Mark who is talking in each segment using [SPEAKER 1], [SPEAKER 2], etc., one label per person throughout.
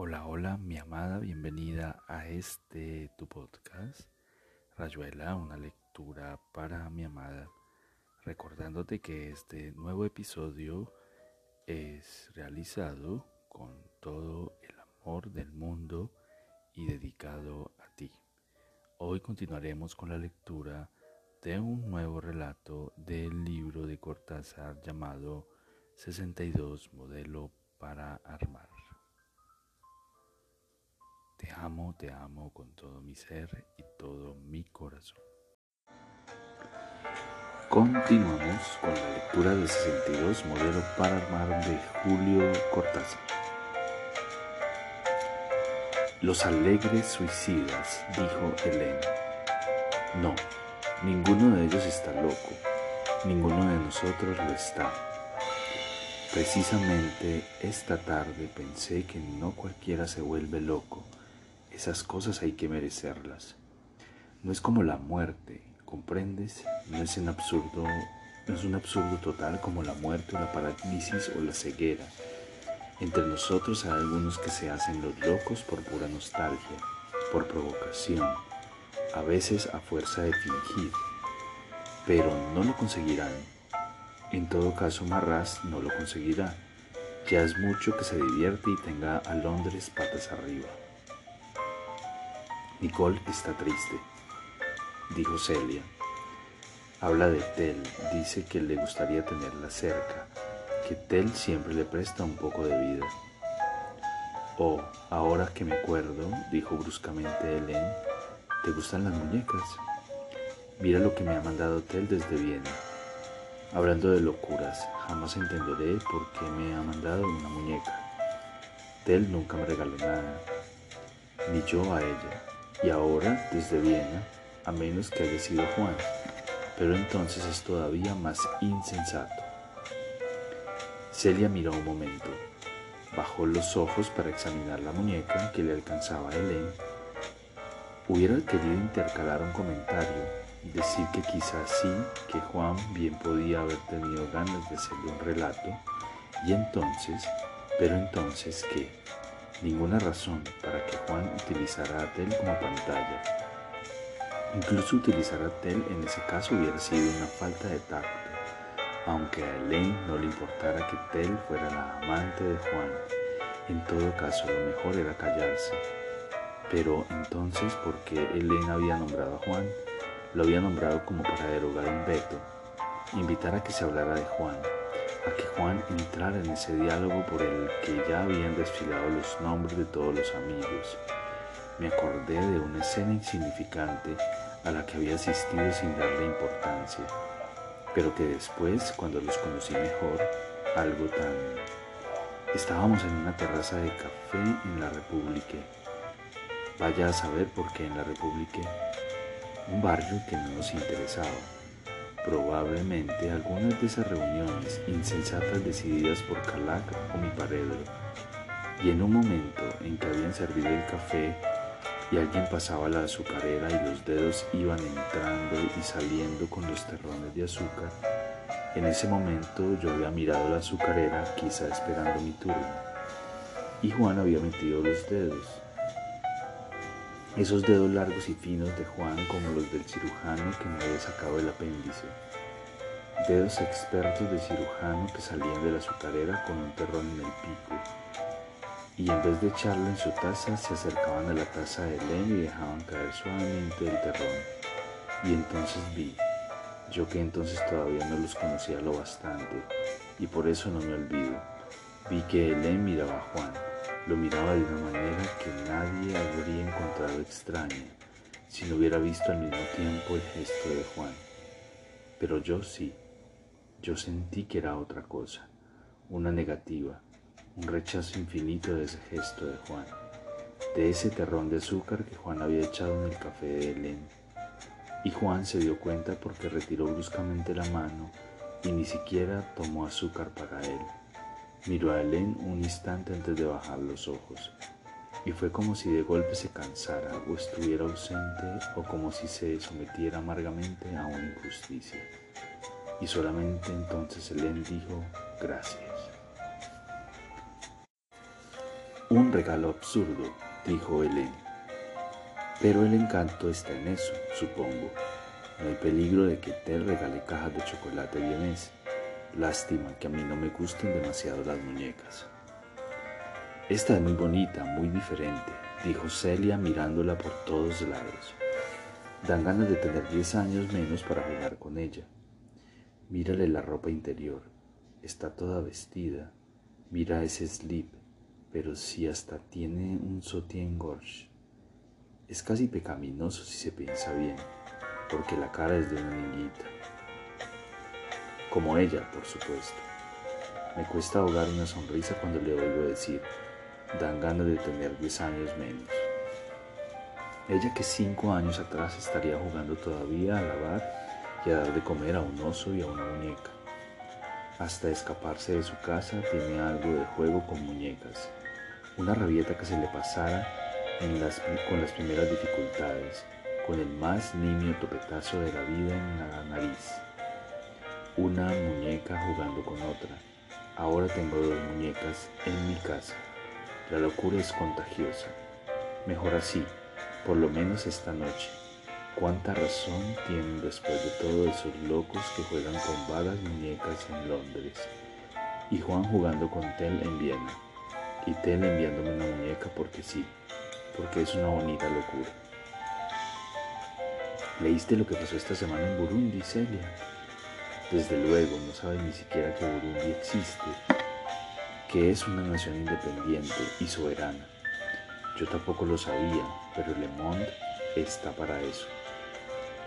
[SPEAKER 1] Hola, hola, mi amada, bienvenida a este tu podcast, Rayuela, una lectura para mi amada, recordándote que este nuevo episodio es realizado con todo el amor del mundo y dedicado a ti. Hoy continuaremos con la lectura de un nuevo relato del libro de Cortázar llamado 62 Modelo para Armar. Te amo, te amo con todo mi ser y todo mi corazón. Continuamos con la lectura de 62 Modelo para Armar de Julio Cortázar. Los alegres suicidas, dijo Helen. No, ninguno de ellos está loco, ninguno de nosotros lo está. Precisamente esta tarde pensé que no cualquiera se vuelve loco esas cosas hay que merecerlas. No es como la muerte, ¿comprendes? No es un absurdo, no es un absurdo total como la muerte la parálisis o la ceguera. Entre nosotros hay algunos que se hacen los locos por pura nostalgia, por provocación, a veces a fuerza de fingir, pero no lo conseguirán. En todo caso, Marras no lo conseguirá. Ya es mucho que se divierte y tenga a Londres patas arriba. Nicole está triste, dijo Celia. Habla de Tel, dice que le gustaría tenerla cerca, que Tel siempre le presta un poco de vida. Oh, ahora que me acuerdo, dijo bruscamente Helen, ¿te gustan las muñecas? Mira lo que me ha mandado Tel desde Viena. Hablando de locuras, jamás entenderé por qué me ha mandado una muñeca. Tel nunca me regaló nada, ni yo a ella y ahora desde Viena, a menos que haya sido Juan, pero entonces es todavía más insensato. Celia miró un momento, bajó los ojos para examinar la muñeca que le alcanzaba a Helen. Hubiera querido intercalar un comentario, decir que quizás sí, que Juan bien podía haber tenido ganas de hacerle un relato, y entonces, pero entonces, ¿qué? Ninguna razón para que Juan utilizara a Tel como pantalla. Incluso utilizar a Tel en ese caso hubiera sido una falta de tacto, aunque a Elaine no le importara que Tel fuera la amante de Juan. En todo caso, lo mejor era callarse. Pero entonces, ¿por qué había nombrado a Juan? Lo había nombrado como para derogar un veto, invitar a que se hablara de Juan, a que Juan entrara en ese diálogo por el que ya habían desfilado los nombres de todos los amigos. Me acordé de una escena insignificante a la que había asistido sin darle importancia, pero que después, cuando los conocí mejor, algo tan... Estábamos en una terraza de café en la República. Vaya a saber por qué en la República, un barrio que no nos interesaba Probablemente algunas de esas reuniones insensatas decididas por Calac o mi paredro, y en un momento en que habían servido el café y alguien pasaba la azucarera y los dedos iban entrando y saliendo con los terrones de azúcar, en ese momento yo había mirado la azucarera quizá esperando mi turno, y Juan había metido los dedos esos dedos largos y finos de Juan como los del cirujano que me había sacado el apéndice. Dedos expertos de cirujano que salían de la azucarera con un terrón en el pico. Y en vez de echarlo en su taza, se acercaban a la taza de Helen y dejaban caer suavemente el terrón. Y entonces vi, yo que entonces todavía no los conocía lo bastante, y por eso no me olvido, vi que Helen miraba a Juan lo miraba de una manera que nadie habría encontrado extraña si no hubiera visto al mismo tiempo el gesto de Juan. Pero yo sí, yo sentí que era otra cosa, una negativa, un rechazo infinito de ese gesto de Juan, de ese terrón de azúcar que Juan había echado en el café de Helen. Y Juan se dio cuenta porque retiró bruscamente la mano y ni siquiera tomó azúcar para él. Miró a Helen un instante antes de bajar los ojos, y fue como si de golpe se cansara o estuviera ausente o como si se sometiera amargamente a una injusticia. Y solamente entonces Helen dijo gracias. Un regalo absurdo, dijo Helen. Pero el encanto está en eso, supongo. No hay peligro de que te regale cajas de chocolate vienés. Lástima que a mí no me gusten demasiado las muñecas. Esta es muy bonita, muy diferente, dijo Celia mirándola por todos lados. Dan ganas de tener diez años menos para jugar con ella. Mírale la ropa interior. Está toda vestida. Mira ese slip, pero si hasta tiene un sotien gorge. Es casi pecaminoso si se piensa bien, porque la cara es de una niñita. Como ella, por supuesto. Me cuesta ahogar una sonrisa cuando le oigo decir, dan ganas de tener 10 años menos. Ella que cinco años atrás estaría jugando todavía a lavar y a dar de comer a un oso y a una muñeca. Hasta escaparse de su casa tiene algo de juego con muñecas, una rabieta que se le pasara con las primeras dificultades, con el más nimio topetazo de la vida en la nariz. Una muñeca jugando con otra. Ahora tengo dos muñecas en mi casa. La locura es contagiosa. Mejor así, por lo menos esta noche. Cuánta razón tienen después de todo esos locos que juegan con vagas muñecas en Londres. Y Juan jugando con Tel en Viena. Y Tel enviándome una muñeca porque sí, porque es una bonita locura. ¿Leíste lo que pasó esta semana en Burundi, Celia? Desde luego, no sabes ni siquiera que Burundi existe que es una nación independiente y soberana. Yo tampoco lo sabía, pero Le Monde está para eso.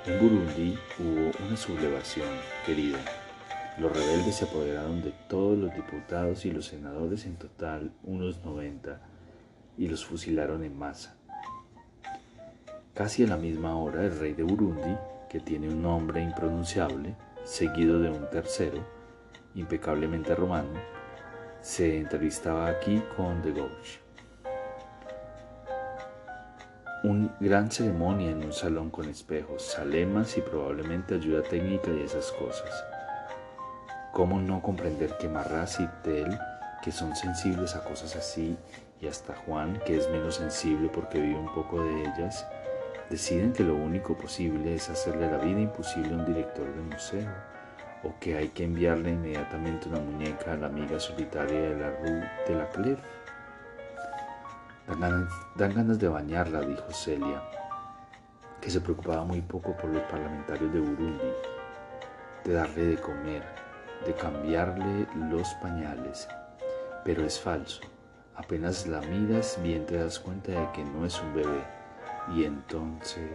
[SPEAKER 1] En Burundi hubo una sublevación, querida. Los rebeldes se apoderaron de todos los diputados y los senadores, en total unos 90, y los fusilaron en masa. Casi a la misma hora, el rey de Burundi, que tiene un nombre impronunciable, seguido de un tercero, impecablemente romano, se entrevistaba aquí con The Gauche. Un gran ceremonia en un salón con espejos, salemas y probablemente ayuda técnica y esas cosas. ¿Cómo no comprender que Marras y Tel, que son sensibles a cosas así, y hasta Juan, que es menos sensible porque vive un poco de ellas, deciden que lo único posible es hacerle la vida imposible a un director de museo? o que hay que enviarle inmediatamente una muñeca a la amiga solitaria de la Rue de la Clef. Dan ganas, de bañarla, dijo Celia, que se preocupaba muy poco por los parlamentarios de Burundi, de darle de comer, de cambiarle los pañales. Pero es falso. Apenas la miras bien te das cuenta de que no es un bebé. Y entonces...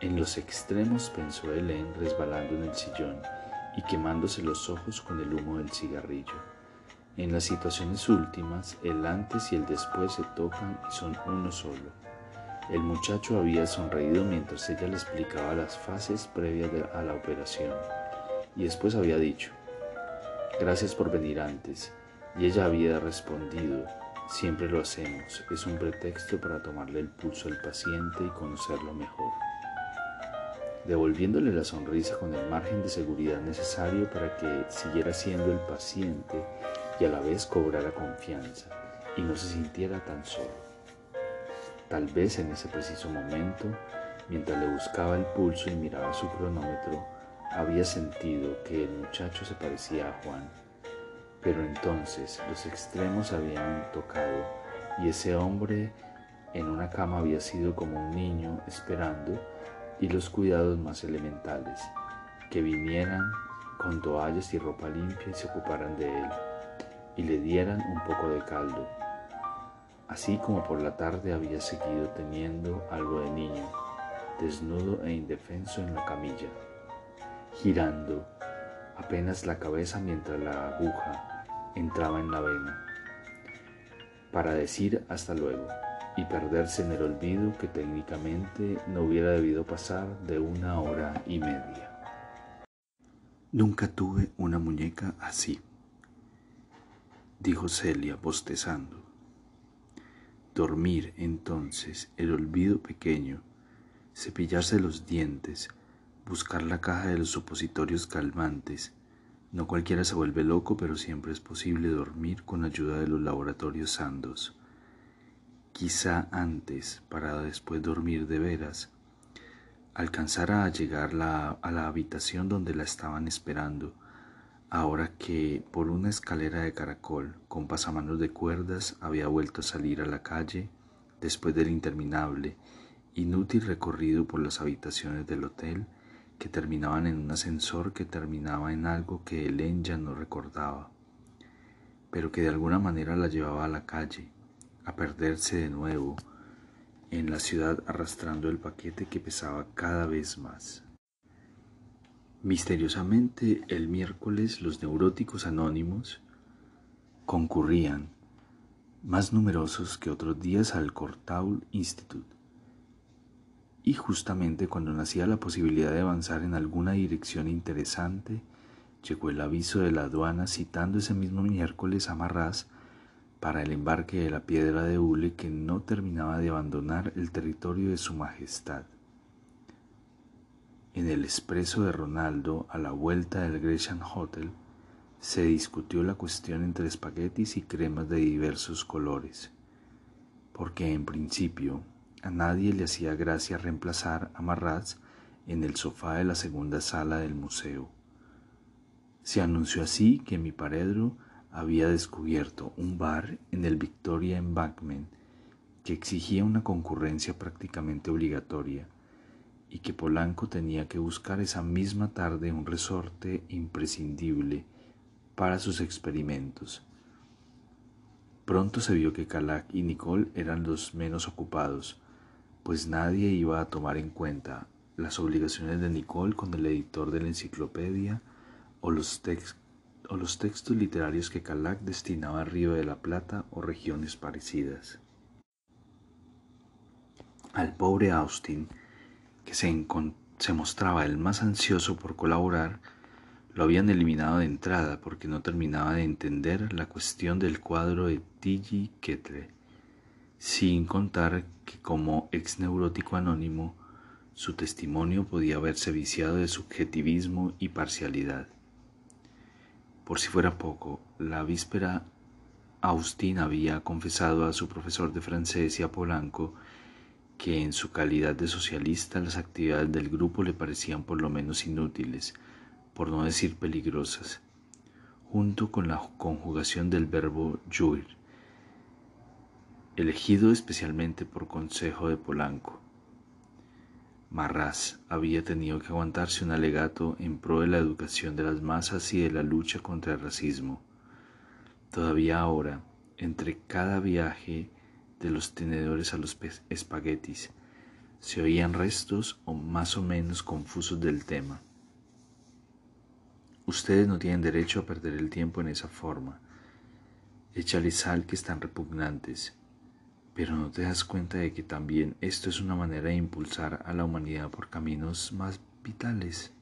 [SPEAKER 1] En los extremos pensó Helen resbalando en el sillón y quemándose los ojos con el humo del cigarrillo. En las situaciones últimas, el antes y el después se tocan y son uno solo. El muchacho había sonreído mientras ella le explicaba las fases previas a la operación y después había dicho, gracias por venir antes, y ella había respondido, siempre lo hacemos, es un pretexto para tomarle el pulso al paciente y conocerlo mejor devolviéndole la sonrisa con el margen de seguridad necesario para que siguiera siendo el paciente y a la vez cobrara confianza y no se sintiera tan solo. Tal vez en ese preciso momento, mientras le buscaba el pulso y miraba su cronómetro, había sentido que el muchacho se parecía a Juan. Pero entonces los extremos habían tocado y ese hombre en una cama había sido como un niño esperando y los cuidados más elementales, que vinieran con toallas y ropa limpia y se ocuparan de él, y le dieran un poco de caldo. Así como por la tarde había seguido teniendo algo de niño, desnudo e indefenso en la camilla, girando apenas la cabeza mientras la aguja entraba en la vena, para decir hasta luego y perderse en el olvido que técnicamente no hubiera debido pasar de una hora y media. Nunca tuve una muñeca así, dijo Celia bostezando. Dormir entonces, el olvido pequeño, cepillarse los dientes, buscar la caja de los supositorios calmantes, No cualquiera se vuelve loco, pero siempre es posible dormir con ayuda de los laboratorios Sandos. Quizá antes, para después dormir de veras, alcanzara a llegar a la habitación donde la estaban esperando, ahora que por una escalera de caracol con pasamanos de cuerdas había vuelto a salir a la calle después del interminable, inútil recorrido por las habitaciones del hotel que terminaban en un ascensor que terminaba en algo que Helen ya no recordaba, pero que de alguna manera la llevaba a la calle, a perderse de nuevo en la ciudad arrastrando el paquete que pesaba cada vez más. Misteriosamente, el miércoles los neuróticos anónimos concurrían, más numerosos que otros días, al Cortaul Institute y justamente cuando nacía la posibilidad de avanzar en alguna dirección interesante, llegó el aviso de la aduana citando ese mismo miércoles a Marras para el embarque de la piedra de hule que no terminaba de abandonar el territorio de su majestad. En el expreso de Ronaldo, a la vuelta del Gresham Hotel, se discutió la cuestión entre espaguetis y cremas de diversos colores, porque en principio a nadie le hacía gracia reemplazar a Marraz en el sofá de la segunda sala del museo. Se anunció así que mi paredro había descubierto un bar en el Victoria Embankment que exigía una concurrencia prácticamente obligatoria y que Polanco tenía que buscar esa misma tarde un resorte imprescindible para sus experimentos. Pronto se vio que Calac y Nicole eran los menos ocupados, pues nadie iba a tomar en cuenta las obligaciones de Nicole con el editor de la enciclopedia o los, textos literarios que Calac destinaba a Río de la Plata o regiones parecidas. Al pobre Austin, que se, mostraba el más ansioso por colaborar, lo habían eliminado de entrada porque no terminaba de entender la cuestión del cuadro de Tilly Ketle sin contar que como ex neurótico anónimo, su testimonio podía haberse viciado de subjetivismo y parcialidad. Por si fuera poco, la víspera Austin había confesado a su profesor de francés y a Polanco que en su calidad de socialista las actividades del grupo le parecían por lo menos inútiles, por no decir peligrosas, junto con la conjugación del verbo jouir, elegido especialmente por consejo de Polanco. Marras había tenido que aguantarse un alegato en pro de la educación de las masas y de la lucha contra el racismo. Todavía ahora, entre cada viaje de los tenedores a los espaguetis, se oían restos o más o menos confusos del tema. Ustedes no tienen derecho a perder el tiempo en esa forma. Échale sal que están repugnantes pero no te das cuenta de que también esto es una manera de impulsar a la humanidad por caminos más vitales.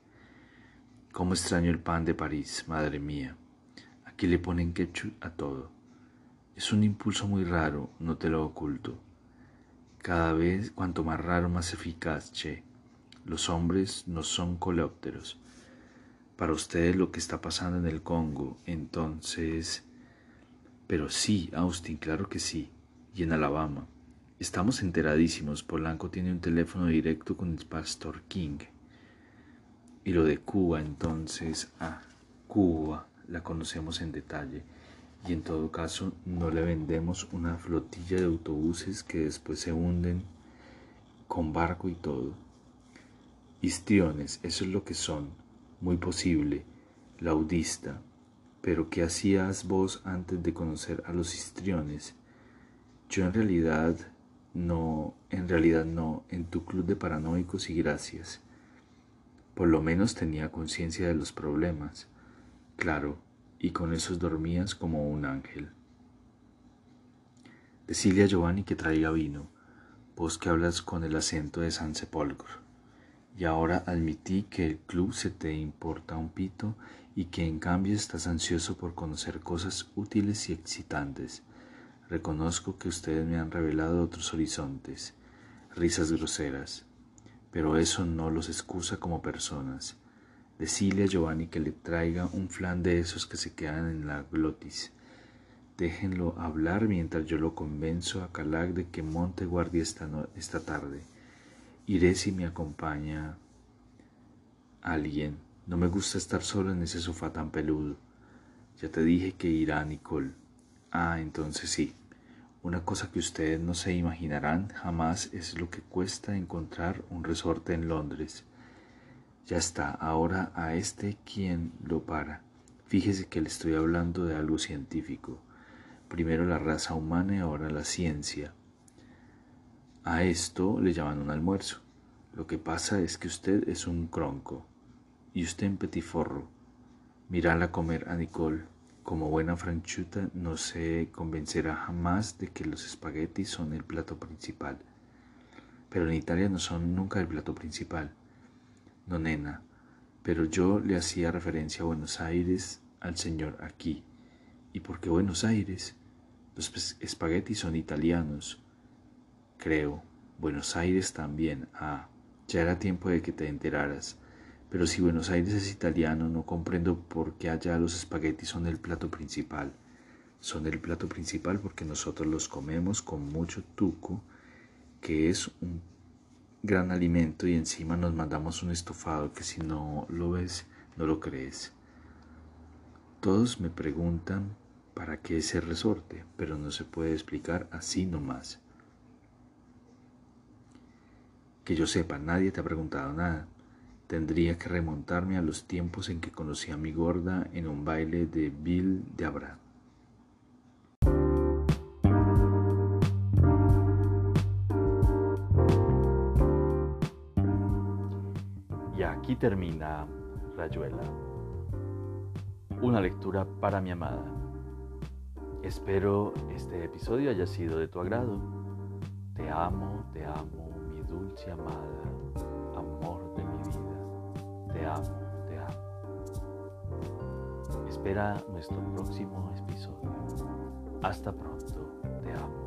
[SPEAKER 1] Cómo extraño el pan de París, madre mía. Aquí le ponen ketchup a todo. Es un impulso muy raro, no te lo oculto. Cada vez cuanto más raro, más eficaz, che. Los hombres no son coleópteros. Para ustedes lo que está pasando en el Congo, entonces... Pero sí, Austin, claro que sí y en Alabama. Estamos enteradísimos, Polanco tiene un teléfono directo con el pastor King. Y lo de Cuba, entonces, ah, Cuba, la conocemos en detalle. Y en todo caso, no le vendemos una flotilla de autobuses que después se hunden con barco y todo. Histriones, eso es lo que son, muy posible, laudista. Pero ¿qué hacías vos antes de conocer a los histriones? Yo en realidad no, en realidad no, en tu club de paranoicos y gracias. Por lo menos tenía conciencia de los problemas, claro, y con esos dormías como un ángel. Decile a Giovanni que traiga vino, vos que hablas con el acento de San Sepolcro. Y ahora admití que el club se te importa un pito y que en cambio estás ansioso por conocer cosas útiles y excitantes Reconozco que ustedes me han revelado otros horizontes, risas groseras, pero eso no los excusa como personas. Decile a Giovanni que le traiga un flan de esos que se quedan en la glotis. Déjenlo hablar mientras yo lo convenzo a Calag de que monte guardia esta, esta tarde. Iré si me acompaña alguien. No me gusta estar solo en ese sofá tan peludo. Ya te dije que irá Nicole. Ah, entonces sí. Una cosa que ustedes no se imaginarán jamás es lo que cuesta encontrar un resorte en Londres. Ya está, ahora a este quien lo para. Fíjese que le estoy hablando de algo científico. Primero la raza humana y ahora la ciencia. A esto le llaman un almuerzo. Lo que pasa es que usted es un cronco y usted en petiforro. Mirala comer a Nicole. Como buena franchuta no se convencerá jamás de que los espaguetis son el plato principal. Pero en Italia no son nunca el plato principal. No, nena, pero yo le hacía referencia a Buenos Aires al señor aquí. ¿Y por qué Buenos Aires? Los espaguetis son italianos. Creo. Buenos Aires también. Ah, ya era tiempo de que te enteraras. Pero si Buenos Aires es italiano, no comprendo por qué allá los espaguetis son el plato principal. Son el plato principal porque nosotros los comemos con mucho tuco, que es un gran alimento, y encima nos mandamos un estofado que si no lo ves, no lo crees. Todos me preguntan para qué ese resorte, pero no se puede explicar así nomás. Que yo sepa, nadie te ha preguntado nada. Tendría que remontarme a los tiempos en que conocí a mi gorda en un baile de Bill de Abra.
[SPEAKER 2] Y aquí termina Rayuela. Una lectura para mi amada. Espero este episodio haya sido de tu agrado. Te amo, te amo, mi dulce amada, te amo, te amo. Espera nuestro próximo episodio. Hasta pronto, te amo.